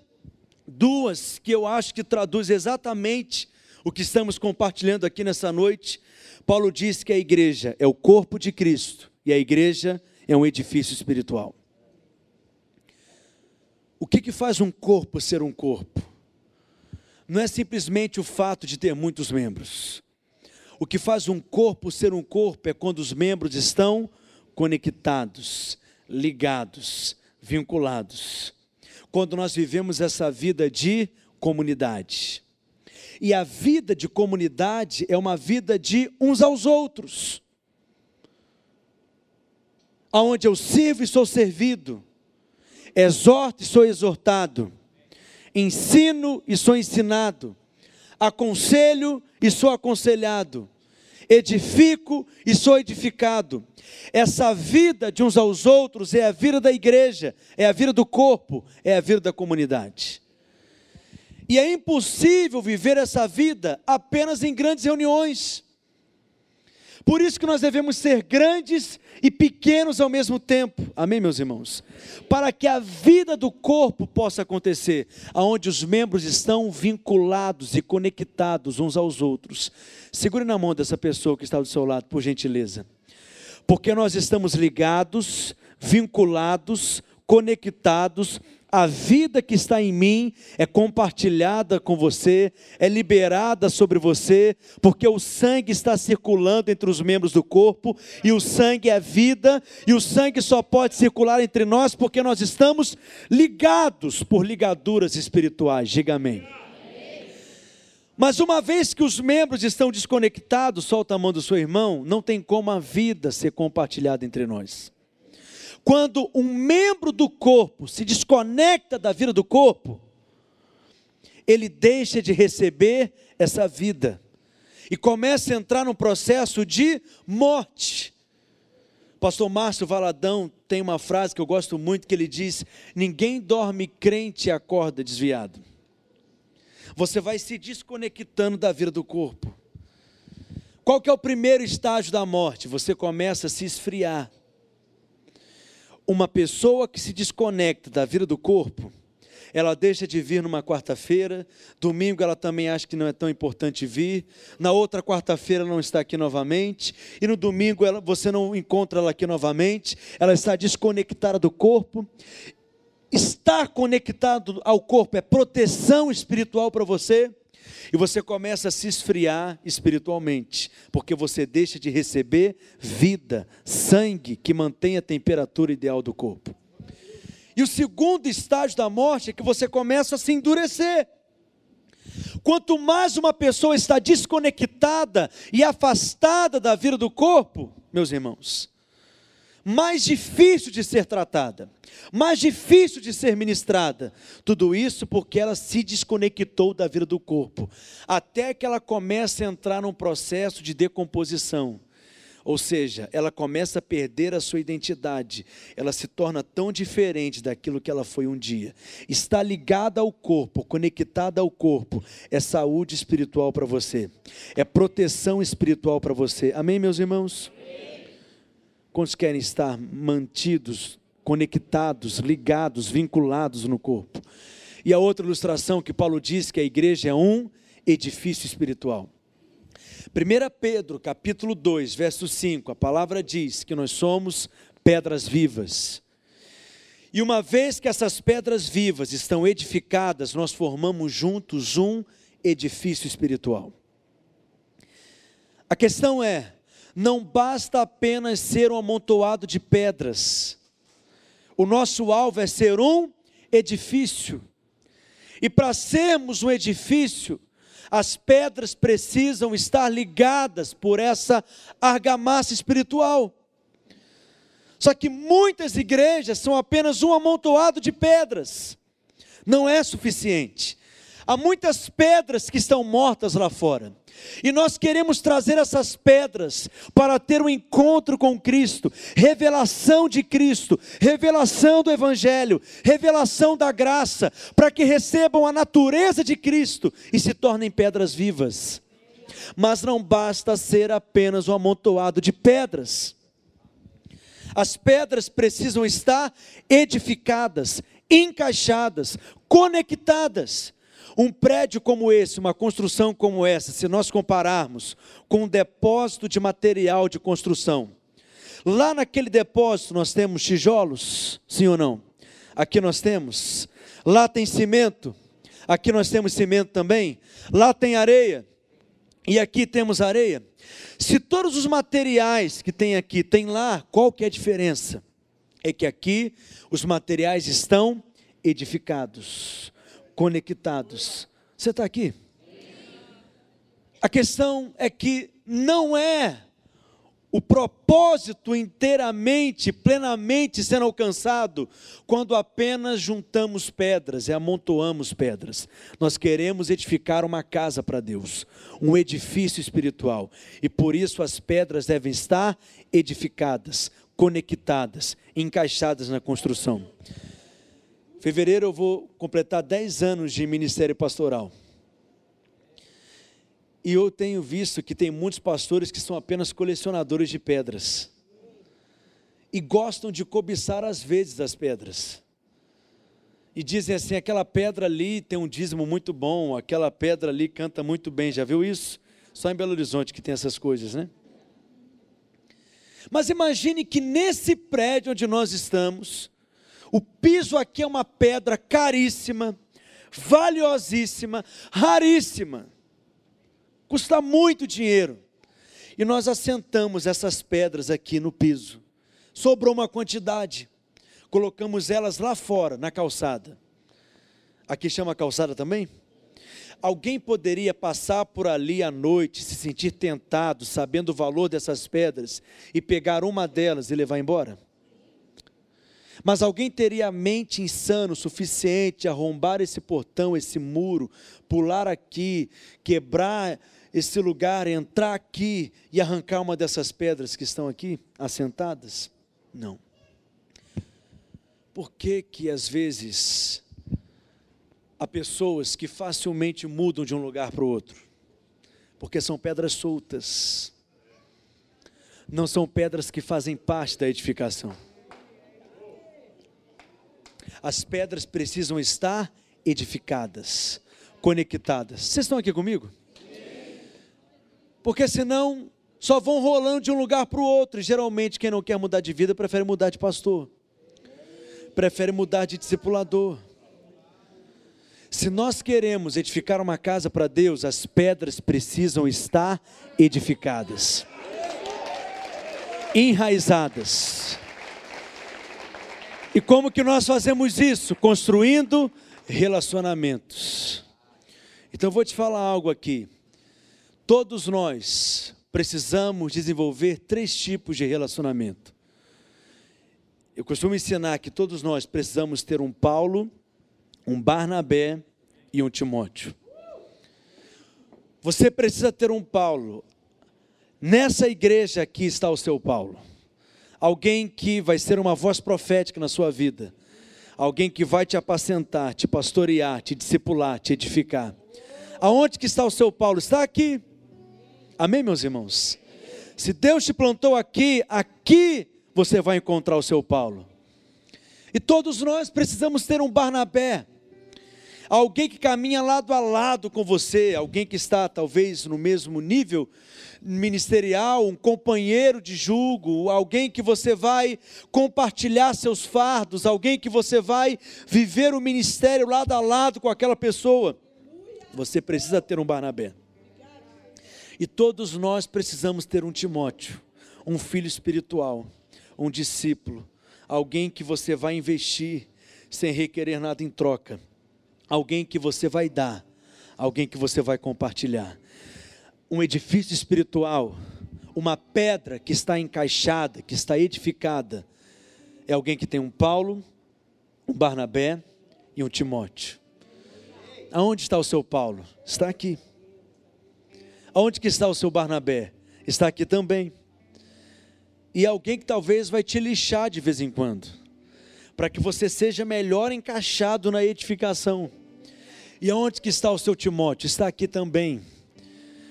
duas que eu acho que traduz exatamente o que estamos compartilhando aqui nessa noite. Paulo diz que a igreja é o corpo de Cristo e a igreja é um edifício espiritual. O que, que faz um corpo ser um corpo? Não é simplesmente o fato de ter muitos membros. O que faz um corpo ser um corpo é quando os membros estão conectados, ligados, vinculados. Quando nós vivemos essa vida de comunidade. E a vida de comunidade é uma vida de uns aos outros. Aonde eu sirvo e sou servido, exorto e sou exortado, ensino e sou ensinado, aconselho e sou aconselhado, edifico e sou edificado. Essa vida de uns aos outros é a vida da igreja, é a vida do corpo, é a vida da comunidade. E é impossível viver essa vida apenas em grandes reuniões. Por isso que nós devemos ser grandes e pequenos ao mesmo tempo. Amém, meus irmãos? Para que a vida do corpo possa acontecer, aonde os membros estão vinculados e conectados uns aos outros. Segure na mão dessa pessoa que está do seu lado, por gentileza. Porque nós estamos ligados, vinculados, conectados a vida que está em mim é compartilhada com você, é liberada sobre você, porque o sangue está circulando entre os membros do corpo, e o sangue é vida, e o sangue só pode circular entre nós porque nós estamos ligados por ligaduras espirituais. Diga amém. Mas uma vez que os membros estão desconectados, solta a mão do seu irmão, não tem como a vida ser compartilhada entre nós. Quando um membro do corpo se desconecta da vida do corpo, ele deixa de receber essa vida e começa a entrar num processo de morte. Pastor Márcio Valadão tem uma frase que eu gosto muito que ele diz: "Ninguém dorme crente e acorda desviado". Você vai se desconectando da vida do corpo. Qual que é o primeiro estágio da morte? Você começa a se esfriar uma pessoa que se desconecta da vida do corpo, ela deixa de vir numa quarta-feira, domingo ela também acha que não é tão importante vir, na outra quarta-feira não está aqui novamente, e no domingo ela, você não encontra ela aqui novamente, ela está desconectada do corpo. Estar conectado ao corpo é proteção espiritual para você. E você começa a se esfriar espiritualmente, porque você deixa de receber vida, sangue que mantém a temperatura ideal do corpo. E o segundo estágio da morte é que você começa a se endurecer. Quanto mais uma pessoa está desconectada e afastada da vida do corpo, meus irmãos, mais difícil de ser tratada, mais difícil de ser ministrada. Tudo isso porque ela se desconectou da vida do corpo, até que ela começa a entrar num processo de decomposição. Ou seja, ela começa a perder a sua identidade, ela se torna tão diferente daquilo que ela foi um dia. Está ligada ao corpo, conectada ao corpo, é saúde espiritual para você, é proteção espiritual para você. Amém, meus irmãos? Quantos querem estar mantidos conectados, ligados, vinculados no corpo. E a outra ilustração que Paulo diz que a igreja é um edifício espiritual. 1 Pedro, capítulo 2, verso 5, a palavra diz que nós somos pedras vivas. E uma vez que essas pedras vivas estão edificadas, nós formamos juntos um edifício espiritual. A questão é: não basta apenas ser um amontoado de pedras, o nosso alvo é ser um edifício. E para sermos um edifício, as pedras precisam estar ligadas por essa argamassa espiritual. Só que muitas igrejas são apenas um amontoado de pedras. Não é suficiente. Há muitas pedras que estão mortas lá fora. E nós queremos trazer essas pedras para ter um encontro com Cristo, revelação de Cristo, revelação do Evangelho, revelação da graça, para que recebam a natureza de Cristo e se tornem pedras vivas. Mas não basta ser apenas um amontoado de pedras. As pedras precisam estar edificadas, encaixadas, conectadas. Um prédio como esse, uma construção como essa, se nós compararmos com um depósito de material de construção, lá naquele depósito nós temos tijolos, sim ou não? Aqui nós temos. Lá tem cimento, aqui nós temos cimento também. Lá tem areia, e aqui temos areia. Se todos os materiais que tem aqui tem lá, qual que é a diferença? É que aqui os materiais estão edificados conectados. Você está aqui? A questão é que não é o propósito inteiramente, plenamente sendo alcançado quando apenas juntamos pedras e amontoamos pedras. Nós queremos edificar uma casa para Deus, um edifício espiritual, e por isso as pedras devem estar edificadas, conectadas, encaixadas na construção. Fevereiro eu vou completar 10 anos de ministério pastoral. E eu tenho visto que tem muitos pastores que são apenas colecionadores de pedras. E gostam de cobiçar às vezes as pedras. E dizem assim: aquela pedra ali tem um dízimo muito bom, aquela pedra ali canta muito bem. Já viu isso? Só em Belo Horizonte que tem essas coisas, né? Mas imagine que nesse prédio onde nós estamos, o piso aqui é uma pedra caríssima, valiosíssima, raríssima. Custa muito dinheiro. E nós assentamos essas pedras aqui no piso. Sobrou uma quantidade. Colocamos elas lá fora, na calçada. Aqui chama calçada também? Alguém poderia passar por ali à noite, se sentir tentado, sabendo o valor dessas pedras, e pegar uma delas e levar embora? Mas alguém teria a mente insana o suficiente a arrombar esse portão, esse muro, pular aqui, quebrar esse lugar, entrar aqui e arrancar uma dessas pedras que estão aqui assentadas? Não. Por que que às vezes há pessoas que facilmente mudam de um lugar para o outro? Porque são pedras soltas. Não são pedras que fazem parte da edificação as pedras precisam estar edificadas, conectadas. Vocês estão aqui comigo? Porque senão só vão rolando de um lugar para o outro. E geralmente quem não quer mudar de vida prefere mudar de pastor, prefere mudar de discipulador. Se nós queremos edificar uma casa para Deus, as pedras precisam estar edificadas, enraizadas. E como que nós fazemos isso? Construindo relacionamentos. Então vou te falar algo aqui. Todos nós precisamos desenvolver três tipos de relacionamento. Eu costumo ensinar que todos nós precisamos ter um Paulo, um Barnabé e um Timóteo. Você precisa ter um Paulo. Nessa igreja aqui está o seu Paulo alguém que vai ser uma voz profética na sua vida, alguém que vai te apacentar, te pastorear, te discipular, te edificar. Aonde que está o seu Paulo? Está aqui. Amém, meus irmãos? Se Deus te plantou aqui, aqui você vai encontrar o seu Paulo. E todos nós precisamos ter um Barnabé, alguém que caminha lado a lado com você, alguém que está talvez no mesmo nível ministerial, um companheiro de julgo, alguém que você vai compartilhar seus fardos, alguém que você vai viver o ministério lado a lado com aquela pessoa. Você precisa ter um Barnabé. E todos nós precisamos ter um Timóteo, um filho espiritual, um discípulo, alguém que você vai investir sem requerer nada em troca, alguém que você vai dar, alguém que você vai compartilhar. Um edifício espiritual, uma pedra que está encaixada, que está edificada, é alguém que tem um Paulo, um Barnabé e um Timóteo. Aonde está o seu Paulo? Está aqui. Aonde que está o seu Barnabé? Está aqui também. E alguém que talvez vai te lixar de vez em quando, para que você seja melhor encaixado na edificação. E aonde que está o seu Timóteo? Está aqui também.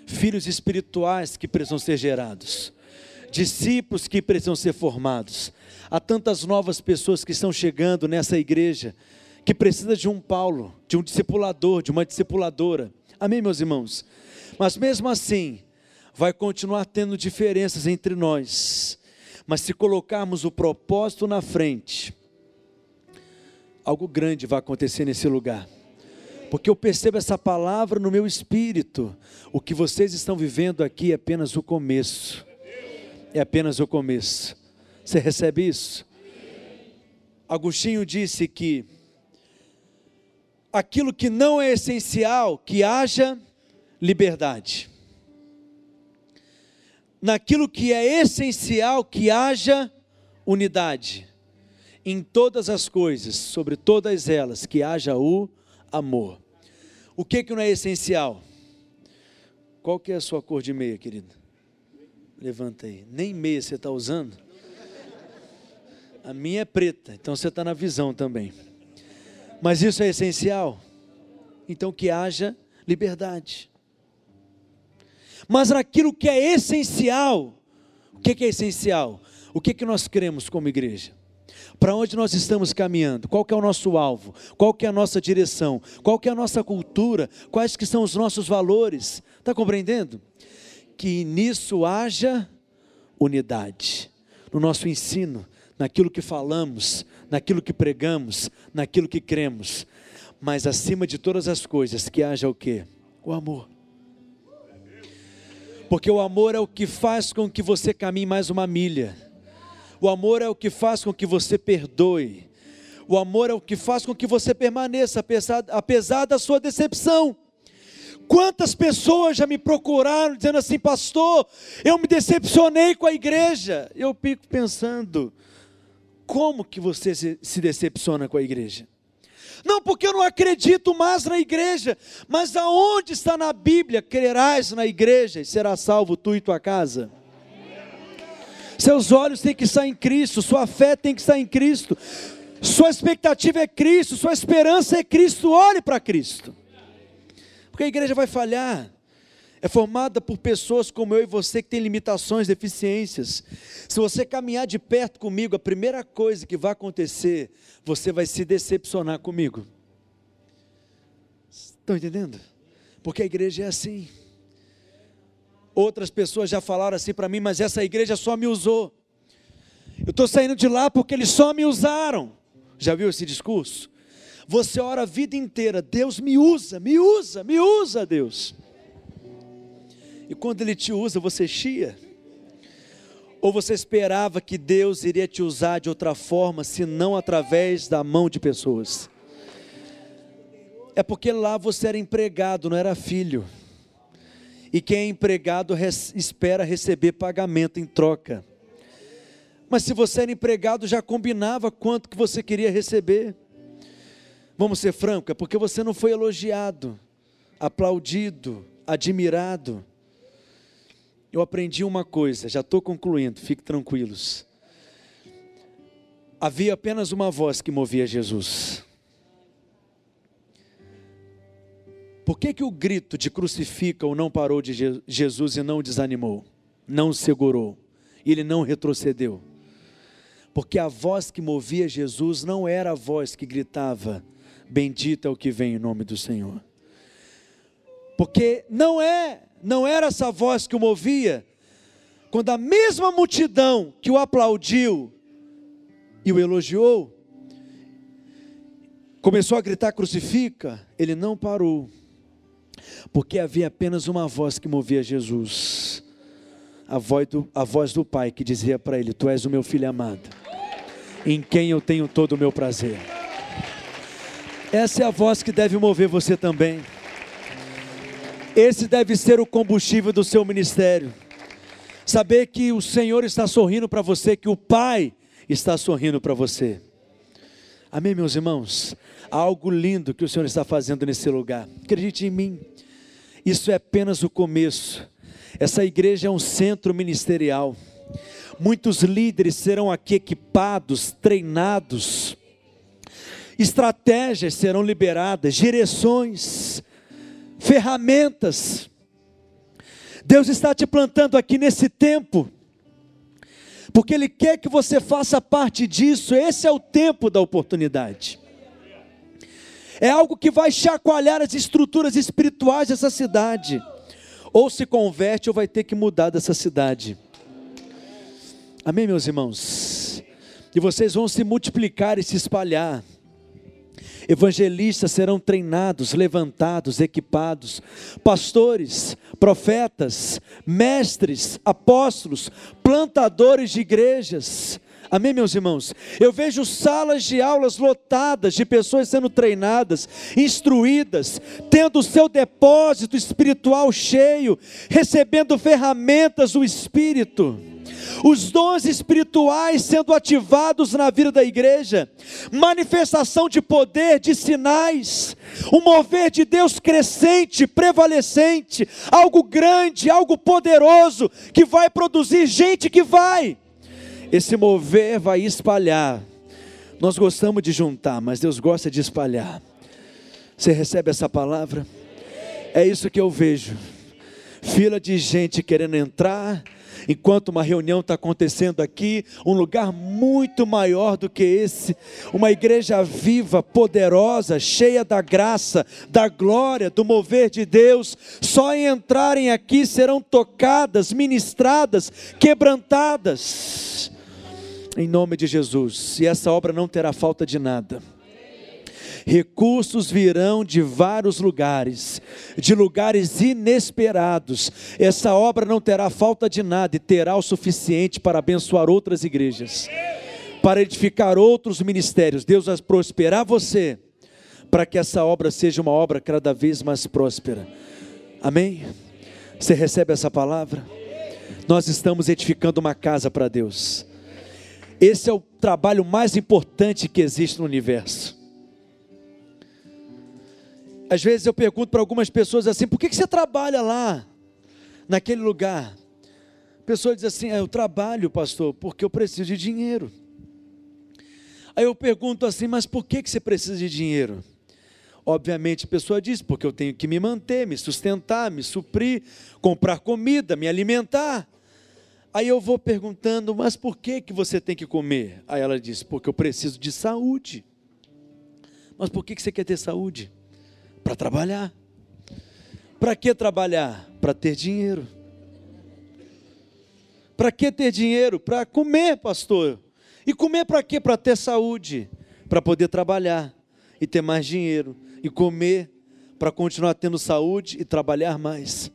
Filhos espirituais que precisam ser gerados, discípulos que precisam ser formados. Há tantas novas pessoas que estão chegando nessa igreja que precisa de um Paulo, de um discipulador, de uma discipuladora. Amém, meus irmãos? Mas mesmo assim, vai continuar tendo diferenças entre nós. Mas se colocarmos o propósito na frente, algo grande vai acontecer nesse lugar. Porque eu percebo essa palavra no meu espírito. O que vocês estão vivendo aqui é apenas o começo. É apenas o começo. Você recebe isso? Agostinho disse que aquilo que não é essencial, que haja liberdade. Naquilo que é essencial que haja unidade. Em todas as coisas, sobre todas elas, que haja o amor. O que que não é essencial? Qual que é a sua cor de meia, querido? Levanta aí. Nem meia você está usando? A minha é preta, então você está na visão também. Mas isso é essencial? Então que haja liberdade mas naquilo que é essencial. O que é essencial? O que, que nós queremos como igreja? Para onde nós estamos caminhando? Qual é o nosso alvo? Qual é a nossa direção? Qual é a nossa cultura? Quais que são os nossos valores? Está compreendendo? Que nisso haja unidade. No nosso ensino, naquilo que falamos, naquilo que pregamos, naquilo que cremos. Mas acima de todas as coisas, que haja o quê? O amor. Porque o amor é o que faz com que você caminhe mais uma milha. O amor é o que faz com que você perdoe. O amor é o que faz com que você permaneça, apesar, apesar da sua decepção. Quantas pessoas já me procuraram dizendo assim, pastor, eu me decepcionei com a igreja. Eu fico pensando, como que você se decepciona com a igreja? Não porque eu não acredito mais na igreja, mas aonde está na Bíblia, crerás na igreja e será salvo tu e tua casa? Seus olhos têm que estar em Cristo, sua fé tem que estar em Cristo, sua expectativa é Cristo, sua esperança é Cristo, olhe para Cristo. Porque a igreja vai falhar, é formada por pessoas como eu e você que têm limitações, deficiências. Se você caminhar de perto comigo, a primeira coisa que vai acontecer, você vai se decepcionar comigo. Estão entendendo? Porque a igreja é assim. Outras pessoas já falaram assim para mim, mas essa igreja só me usou. Eu estou saindo de lá porque eles só me usaram. Já viu esse discurso? Você ora a vida inteira, Deus me usa, me usa, me usa, Deus. E quando Ele te usa, você chia? Ou você esperava que Deus iria te usar de outra forma, se não através da mão de pessoas? É porque lá você era empregado, não era filho. E quem é empregado espera receber pagamento em troca. Mas se você era empregado, já combinava quanto que você queria receber. Vamos ser franco, é porque você não foi elogiado, aplaudido, admirado eu aprendi uma coisa, já estou concluindo, fiquem tranquilos. Havia apenas uma voz que movia Jesus. Por que, que o grito de crucifica-o não parou de Jesus e não desanimou, não segurou, ele não retrocedeu? Porque a voz que movia Jesus não era a voz que gritava: Bendito é o que vem em nome do Senhor. Porque não é, não era essa voz que o movia, quando a mesma multidão que o aplaudiu e o elogiou, começou a gritar: crucifica, ele não parou, porque havia apenas uma voz que movia Jesus, a voz do, a voz do Pai que dizia para ele: Tu és o meu filho amado, em quem eu tenho todo o meu prazer. Essa é a voz que deve mover você também. Esse deve ser o combustível do seu ministério. Saber que o Senhor está sorrindo para você, que o Pai está sorrindo para você. Amém, meus irmãos? Há algo lindo que o Senhor está fazendo nesse lugar. Acredite em mim. Isso é apenas o começo. Essa igreja é um centro ministerial. Muitos líderes serão aqui equipados, treinados. Estratégias serão liberadas, direções, ferramentas Deus está te plantando aqui nesse tempo, porque Ele quer que você faça parte disso. Esse é o tempo da oportunidade. É algo que vai chacoalhar as estruturas espirituais dessa cidade. Ou se converte ou vai ter que mudar dessa cidade. Amém, meus irmãos? E vocês vão se multiplicar e se espalhar. Evangelistas serão treinados, levantados, equipados. Pastores, profetas, mestres, apóstolos, plantadores de igrejas. Amém, meus irmãos? Eu vejo salas de aulas lotadas de pessoas sendo treinadas, instruídas, tendo o seu depósito espiritual cheio, recebendo ferramentas do Espírito os dons espirituais sendo ativados na vida da igreja, manifestação de poder, de sinais, um mover de Deus crescente, prevalecente, algo grande, algo poderoso, que vai produzir gente que vai. Esse mover vai espalhar. Nós gostamos de juntar, mas Deus gosta de espalhar. Você recebe essa palavra? É isso que eu vejo. Fila de gente querendo entrar, enquanto uma reunião está acontecendo aqui, um lugar muito maior do que esse, uma igreja viva, poderosa, cheia da graça, da glória, do mover de Deus, só em entrarem aqui serão tocadas, ministradas, quebrantadas, em nome de Jesus, e essa obra não terá falta de nada recursos virão de vários lugares, de lugares inesperados. Essa obra não terá falta de nada e terá o suficiente para abençoar outras igrejas, para edificar outros ministérios. Deus vai prosperar você, para que essa obra seja uma obra cada vez mais próspera. Amém? Você recebe essa palavra? Nós estamos edificando uma casa para Deus. Esse é o trabalho mais importante que existe no universo. Às vezes eu pergunto para algumas pessoas assim: por que, que você trabalha lá, naquele lugar? A pessoa diz assim: é, eu trabalho, pastor, porque eu preciso de dinheiro. Aí eu pergunto assim: mas por que, que você precisa de dinheiro? Obviamente a pessoa diz: porque eu tenho que me manter, me sustentar, me suprir, comprar comida, me alimentar. Aí eu vou perguntando: mas por que, que você tem que comer? Aí ela diz: porque eu preciso de saúde. Mas por que, que você quer ter saúde? Para trabalhar. Para que trabalhar? Para ter dinheiro. Para que ter dinheiro? Para comer, pastor. E comer para quê? Para ter saúde, para poder trabalhar e ter mais dinheiro e comer para continuar tendo saúde e trabalhar mais.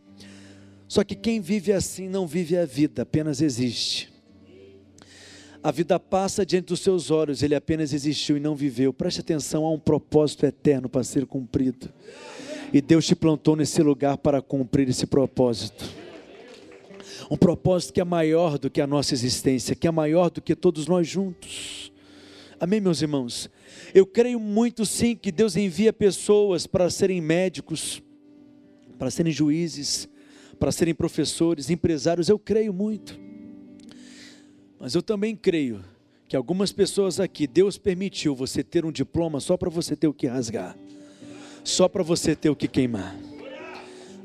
Só que quem vive assim não vive a vida, apenas existe. A vida passa diante dos seus olhos, ele apenas existiu e não viveu. Preste atenção, há um propósito eterno para ser cumprido. E Deus te plantou nesse lugar para cumprir esse propósito. Um propósito que é maior do que a nossa existência, que é maior do que todos nós juntos. Amém, meus irmãos? Eu creio muito sim que Deus envia pessoas para serem médicos, para serem juízes, para serem professores, empresários. Eu creio muito. Mas eu também creio que algumas pessoas aqui, Deus permitiu você ter um diploma só para você ter o que rasgar, só para você ter o que queimar.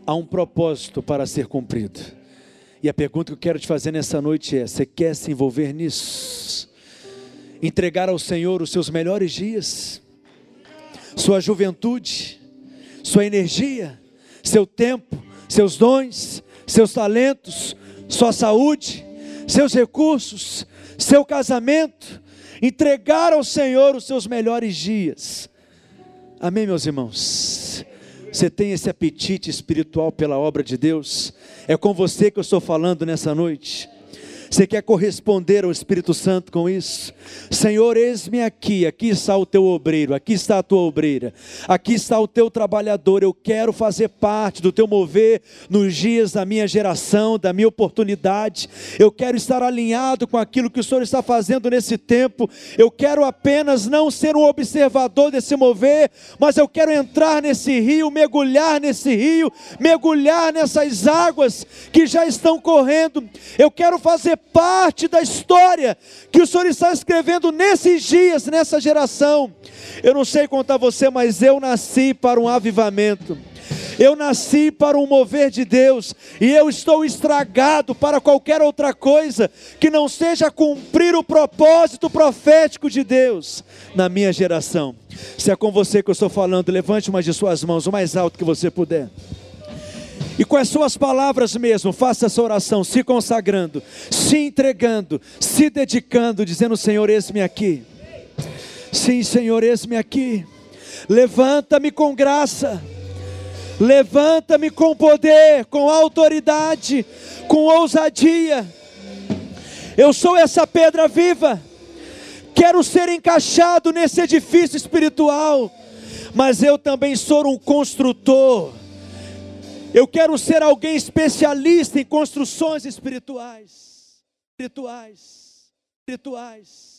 Há um propósito para ser cumprido. E a pergunta que eu quero te fazer nessa noite é: você quer se envolver nisso? entregar ao Senhor os seus melhores dias, sua juventude, sua energia, seu tempo, seus dons, seus talentos, sua saúde, seus recursos, seu casamento, entregar ao Senhor os seus melhores dias. Amém, meus irmãos? Você tem esse apetite espiritual pela obra de Deus? É com você que eu estou falando nessa noite. Você quer corresponder ao Espírito Santo com isso? Senhor, eis-me aqui, aqui está o teu obreiro, aqui está a tua obreira, aqui está o teu trabalhador. Eu quero fazer parte do teu mover nos dias da minha geração, da minha oportunidade. Eu quero estar alinhado com aquilo que o Senhor está fazendo nesse tempo. Eu quero apenas não ser um observador desse mover, mas eu quero entrar nesse rio, mergulhar nesse rio, mergulhar nessas águas que já estão correndo. Eu quero fazer parte da história que o Senhor está escrevendo nesses dias, nessa geração. Eu não sei contar você, mas eu nasci para um avivamento. Eu nasci para um mover de Deus e eu estou estragado para qualquer outra coisa que não seja cumprir o propósito profético de Deus na minha geração. Se é com você que eu estou falando, levante uma de suas mãos o mais alto que você puder. E com as suas palavras mesmo, faça essa oração, se consagrando, se entregando, se dedicando, dizendo: Senhor, eis-me aqui. Sim, Senhor, eis-me aqui. Levanta-me com graça. Levanta-me com poder, com autoridade, com ousadia. Eu sou essa pedra viva. Quero ser encaixado nesse edifício espiritual, mas eu também sou um construtor eu quero ser alguém especialista em construções espirituais. Espirituais. Espirituais.